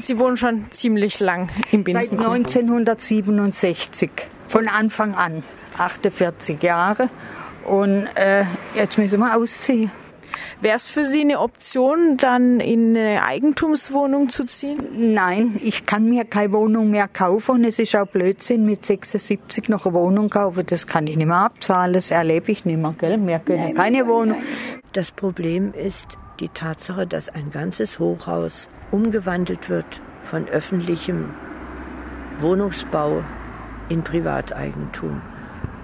Sie wohnen schon ziemlich lang im Binsengrund. Seit 1967, von Anfang an, 48 Jahre. Und äh, jetzt müssen wir ausziehen. Wäre es für Sie eine Option, dann in eine Eigentumswohnung zu ziehen? Nein, ich kann mir keine Wohnung mehr kaufen und es ist auch Blödsinn, mit 76 noch eine Wohnung kaufen. Das kann ich nicht mehr abzahlen, das erlebe ich nicht mehr. Gell? Wir können nein, keine nein, Wohnung. Nein. Das Problem ist die Tatsache, dass ein ganzes Hochhaus umgewandelt wird von öffentlichem Wohnungsbau in Privateigentum.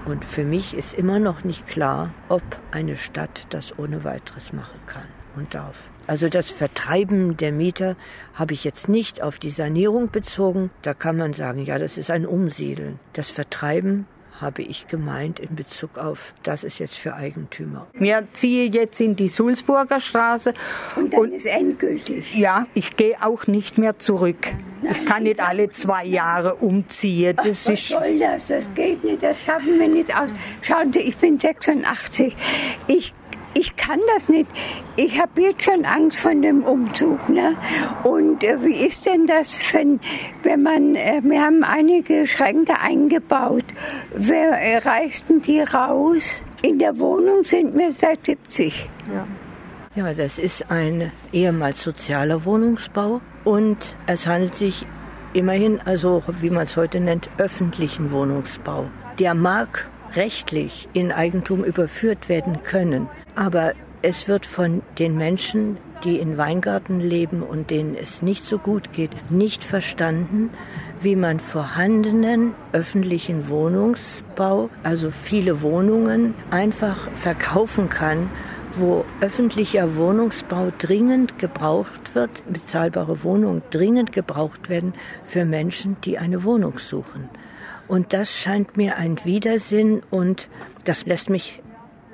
Und für mich ist immer noch nicht klar, ob eine Stadt das ohne weiteres machen kann und darf. Also das Vertreiben der Mieter habe ich jetzt nicht auf die Sanierung bezogen. Da kann man sagen, ja, das ist ein Umsiedeln. Das Vertreiben habe ich gemeint in Bezug auf, das ist jetzt für Eigentümer. Wir ziehen jetzt in die Sulzburger Straße. Und dann und, ist endgültig. Ja, ich gehe auch nicht mehr zurück. Nein, ich kann nicht alle zwei Jahre umziehen. Das Ach, was ist soll das? Das geht nicht, das schaffen wir nicht aus. Schauen Sie, ich bin 86. Ich ich kann das nicht. Ich habe jetzt schon Angst vor dem Umzug. Ne? Und äh, wie ist denn das, wenn, wenn man, äh, wir haben einige Schränke eingebaut. Wer äh, reißt denn die raus? In der Wohnung sind wir seit 70. Ja. Ja, das ist ein ehemals sozialer Wohnungsbau und es handelt sich immerhin, also wie man es heute nennt, öffentlichen Wohnungsbau. Der mag rechtlich in Eigentum überführt werden können. Aber es wird von den Menschen, die in Weingarten leben und denen es nicht so gut geht, nicht verstanden, wie man vorhandenen öffentlichen Wohnungsbau, also viele Wohnungen, einfach verkaufen kann, wo öffentlicher Wohnungsbau dringend gebraucht wird, bezahlbare Wohnungen dringend gebraucht werden für Menschen, die eine Wohnung suchen. Und das scheint mir ein Widersinn und das lässt mich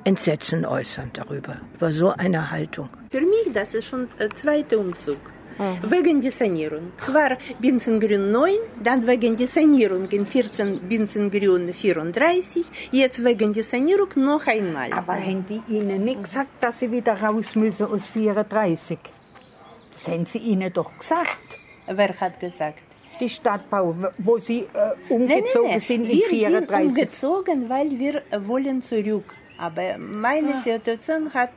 Entsetzen äußern darüber, über so eine Haltung. Für mich das ist schon der zweite Umzug. Mhm. Wegen der Sanierung. War Binzengrün 9, dann wegen der Sanierung in 14 Binzengrün 34, jetzt wegen der Sanierung noch einmal. Aber haben die Ihnen nicht gesagt, dass Sie wieder raus müssen aus 34? Das haben Sie Ihnen doch gesagt. Wer hat gesagt? Die Stadtbau, wo Sie äh, umgezogen nein, nein, nein. sind in wir 34. Wir sind umgezogen, weil wir wollen zurück aber meine ah. Situation hat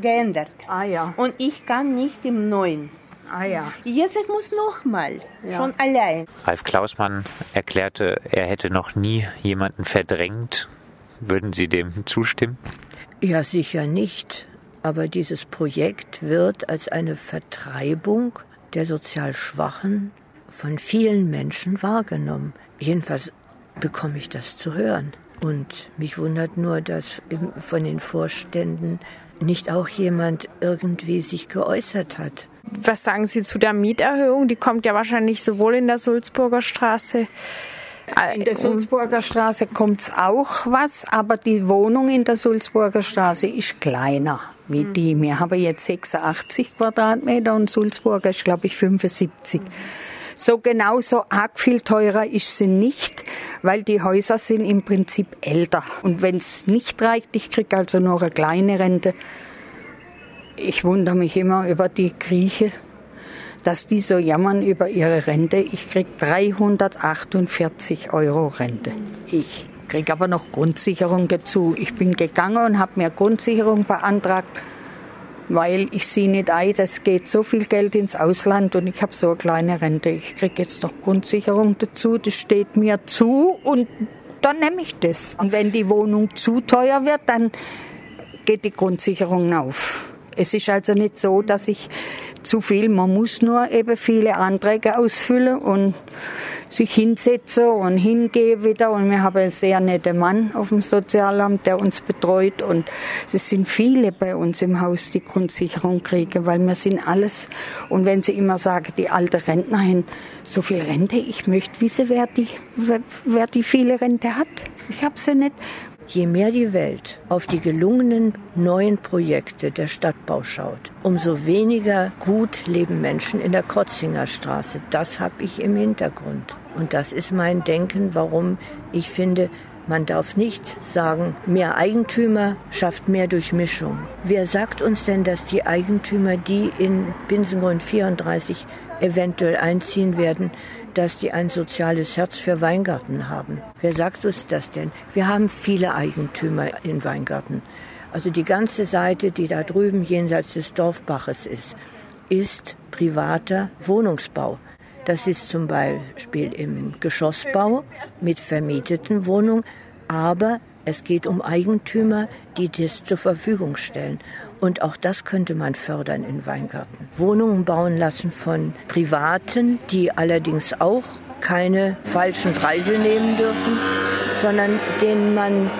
geändert. Ah, ja. Und ich kann nicht im Neuen. Ah, ja. Jetzt ich muss nochmal, ja. schon allein. Ralf Klausmann erklärte, er hätte noch nie jemanden verdrängt. Würden Sie dem zustimmen? Ja, sicher nicht. Aber dieses Projekt wird als eine Vertreibung der sozial Schwachen von vielen Menschen wahrgenommen. Jedenfalls bekomme ich das zu hören. Und mich wundert nur, dass von den Vorständen nicht auch jemand irgendwie sich geäußert hat. Was sagen Sie zu der Mieterhöhung? Die kommt ja wahrscheinlich sowohl in der Sulzburger Straße. Äh, in der Sulzburger Straße kommt es auch was, aber die Wohnung in der Sulzburger Straße ist kleiner wie mhm. die. Wir haben jetzt 86 Quadratmeter und Sulzburger ist, glaube ich, 75. So genau so arg viel teurer ist sie nicht, weil die Häuser sind im Prinzip älter. Und wenn es nicht reicht, ich kriege also noch eine kleine Rente. Ich wundere mich immer über die Grieche, dass die so jammern über ihre Rente. Ich kriege 348 Euro Rente. Ich kriege aber noch Grundsicherung dazu. Ich bin gegangen und habe mir Grundsicherung beantragt weil ich sehe nicht ein, das geht so viel Geld ins Ausland und ich habe so eine kleine Rente. Ich kriege jetzt noch Grundsicherung dazu, das steht mir zu und dann nehme ich das. Und wenn die Wohnung zu teuer wird, dann geht die Grundsicherung auf. Es ist also nicht so, dass ich zu viel. Man muss nur eben viele Anträge ausfüllen und sich hinsetzen und hingehen wieder. Und wir haben einen sehr netten Mann auf dem Sozialamt, der uns betreut. Und es sind viele bei uns im Haus, die Grundsicherung kriegen, weil wir sind alles. Und wenn sie immer sagen, die alte Rentnerin, so viel Rente, ich möchte wissen, wer die, wer, die viele Rente hat. Ich habe sie nicht. Je mehr die Welt auf die gelungenen neuen Projekte der Stadtbau schaut, umso weniger gut leben Menschen in der Krotzinger Straße. Das habe ich im Hintergrund. Und das ist mein Denken, warum ich finde, man darf nicht sagen, mehr Eigentümer schafft mehr Durchmischung. Wer sagt uns denn, dass die Eigentümer, die in Binsengrund 34 eventuell einziehen werden, dass die ein soziales Herz für Weingarten haben. Wer sagt uns das denn? Wir haben viele Eigentümer in Weingarten. Also die ganze Seite, die da drüben jenseits des Dorfbaches ist, ist privater Wohnungsbau. Das ist zum Beispiel im Geschossbau mit vermieteten Wohnungen, aber es geht um Eigentümer, die das zur Verfügung stellen. Und auch das könnte man fördern in Weingarten. Wohnungen bauen lassen von Privaten, die allerdings auch keine falschen Preise nehmen dürfen, sondern denen man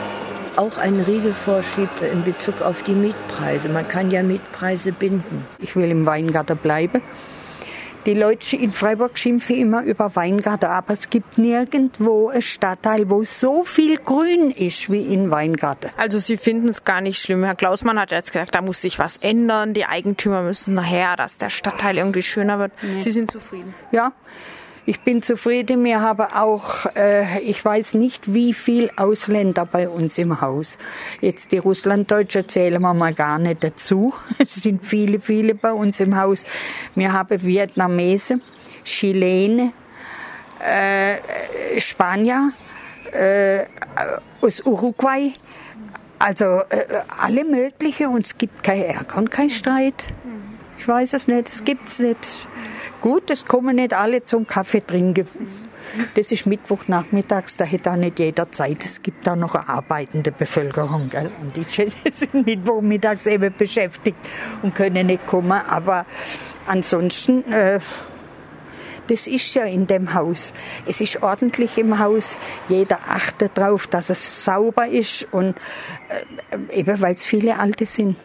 auch einen Riegel vorschiebt in Bezug auf die Mietpreise. Man kann ja Mietpreise binden. Ich will im Weingarten bleiben. Die Leute in Freiburg schimpfen immer über Weingarten, aber es gibt nirgendwo ein Stadtteil, wo so viel Grün ist wie in Weingarten. Also Sie finden es gar nicht schlimm. Herr Klausmann hat jetzt gesagt, da muss sich was ändern. Die Eigentümer müssen nachher, dass der Stadtteil irgendwie schöner wird. Nee. Sie sind zufrieden? Ja, ich bin zufrieden. Wir haben auch, äh, ich weiß nicht, wie viel Ausländer bei uns im Haus. Jetzt die Russlanddeutsche zählen wir mal gar nicht dazu. Es sind viele, viele bei uns im Haus. Wir haben Vietnamesen, Chilene, äh, Spanier, äh, aus Uruguay. Also äh, alle mögliche und es gibt kein Ärger und kein Streit. Ich weiß es nicht, es gibt es nicht. Gut, es kommen nicht alle zum Kaffee trinken. Das ist Mittwochnachmittags, da hätte auch nicht jeder Zeit. Es gibt da noch eine arbeitende Bevölkerung. Gell? Und die sind Mittwochmittags eben beschäftigt und können nicht kommen. Aber ansonsten, äh, das ist ja in dem Haus. Es ist ordentlich im Haus. Jeder achtet darauf, dass es sauber ist. Und äh, eben, weil es viele Alte sind.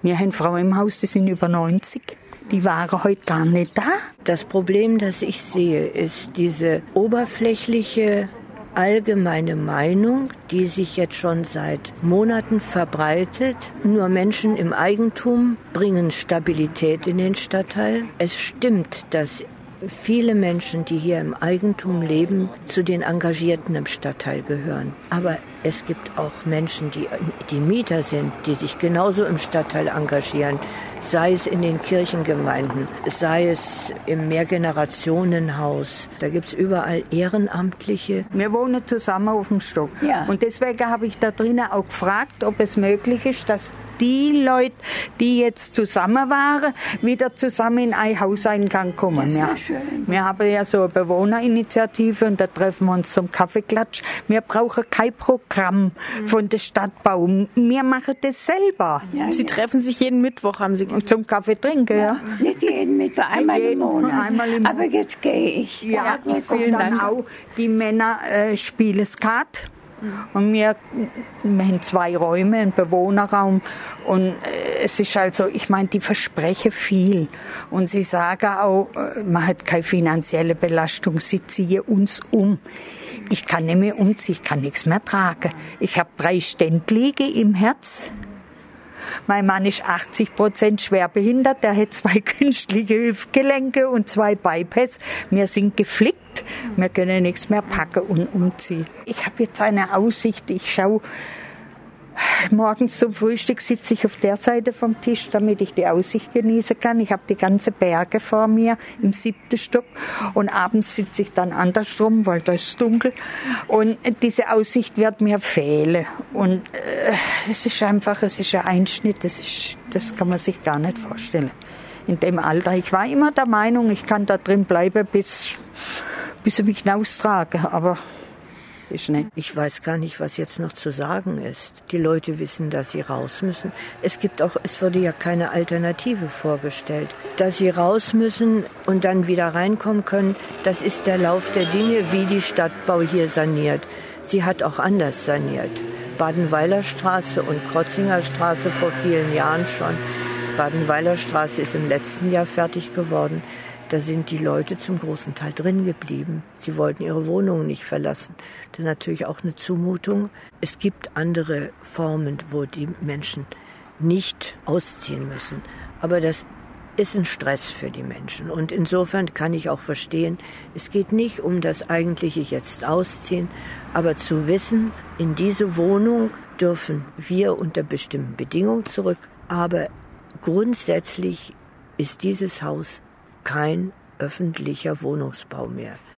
Wir haben Frauen im Haus, die sind über 90 die waren heute gar nicht da. Das Problem, das ich sehe, ist diese oberflächliche allgemeine Meinung, die sich jetzt schon seit Monaten verbreitet. Nur Menschen im Eigentum bringen Stabilität in den Stadtteil. Es stimmt, dass viele Menschen, die hier im Eigentum leben, zu den Engagierten im Stadtteil gehören. Aber es gibt auch Menschen, die, die Mieter sind, die sich genauso im Stadtteil engagieren, sei es in den Kirchengemeinden, sei es im Mehrgenerationenhaus. Da gibt es überall Ehrenamtliche. Wir wohnen zusammen auf dem Stock. Ja. Und deswegen habe ich da drinnen auch gefragt, ob es möglich ist, dass die Leute, die jetzt zusammen waren, wieder zusammen in ein Hauseingang kommen. Ja. Wir haben ja so eine Bewohnerinitiative und da treffen wir uns zum Kaffeeklatsch. Wir brauchen kein Programm mhm. von der Stadtbau. Wir machen das selber. Ja, Sie ja. treffen sich jeden Mittwoch, haben Sie gesagt. Zum Kaffee trinken, ja. Nicht jeden Mittwoch, einmal jeden, im Monat. Einmal im Aber jetzt gehe ich. Ja, ja vielen Dank. Auch die Männer äh, spielen Skat. Und wir, wir haben zwei Räume, einen Bewohnerraum. Und äh, es ist also, ich meine, die versprechen viel. Und sie sagen auch, äh, man hat keine finanzielle Belastung, sie ziehen uns um. Ich kann nicht mehr umziehen, ich kann nichts mehr tragen. Ich habe drei Ständliege im Herz. Mein Mann ist 80 Prozent schwerbehindert, der hat zwei künstliche Hüftgelenke und zwei Bypass. Wir sind geflickt wir können nichts mehr packen und umziehen. Ich habe jetzt eine Aussicht. Ich schaue Morgens zum Frühstück sitze ich auf der Seite vom Tisch, damit ich die Aussicht genießen kann. Ich habe die ganze Berge vor mir im siebten Stock und abends sitze ich dann andersrum, weil da ist dunkel. Und diese Aussicht wird mir fehlen. Und äh, es ist einfach, es ist ein Einschnitt, das, ist, das kann man sich gar nicht vorstellen. In dem Alter. Ich war immer der Meinung, ich kann da drin bleiben, bis, bis ich mich hinaustrage. Aber ist nicht. Ich weiß gar nicht, was jetzt noch zu sagen ist. Die Leute wissen, dass sie raus müssen. Es gibt auch, es wurde ja keine Alternative vorgestellt. Dass sie raus müssen und dann wieder reinkommen können, das ist der Lauf der Dinge, wie die Stadtbau hier saniert. Sie hat auch anders saniert. Badenweiler Straße und Krotzinger Straße vor vielen Jahren schon. Badenweiler Straße ist im letzten Jahr fertig geworden. Da sind die Leute zum großen Teil drin geblieben. Sie wollten ihre Wohnungen nicht verlassen. Das ist natürlich auch eine Zumutung. Es gibt andere Formen, wo die Menschen nicht ausziehen müssen. Aber das ist ein Stress für die Menschen. Und insofern kann ich auch verstehen, es geht nicht um das eigentliche jetzt ausziehen, aber zu wissen, in diese Wohnung dürfen wir unter bestimmten Bedingungen zurück, aber grundsätzlich ist dieses Haus kein öffentlicher Wohnungsbau mehr.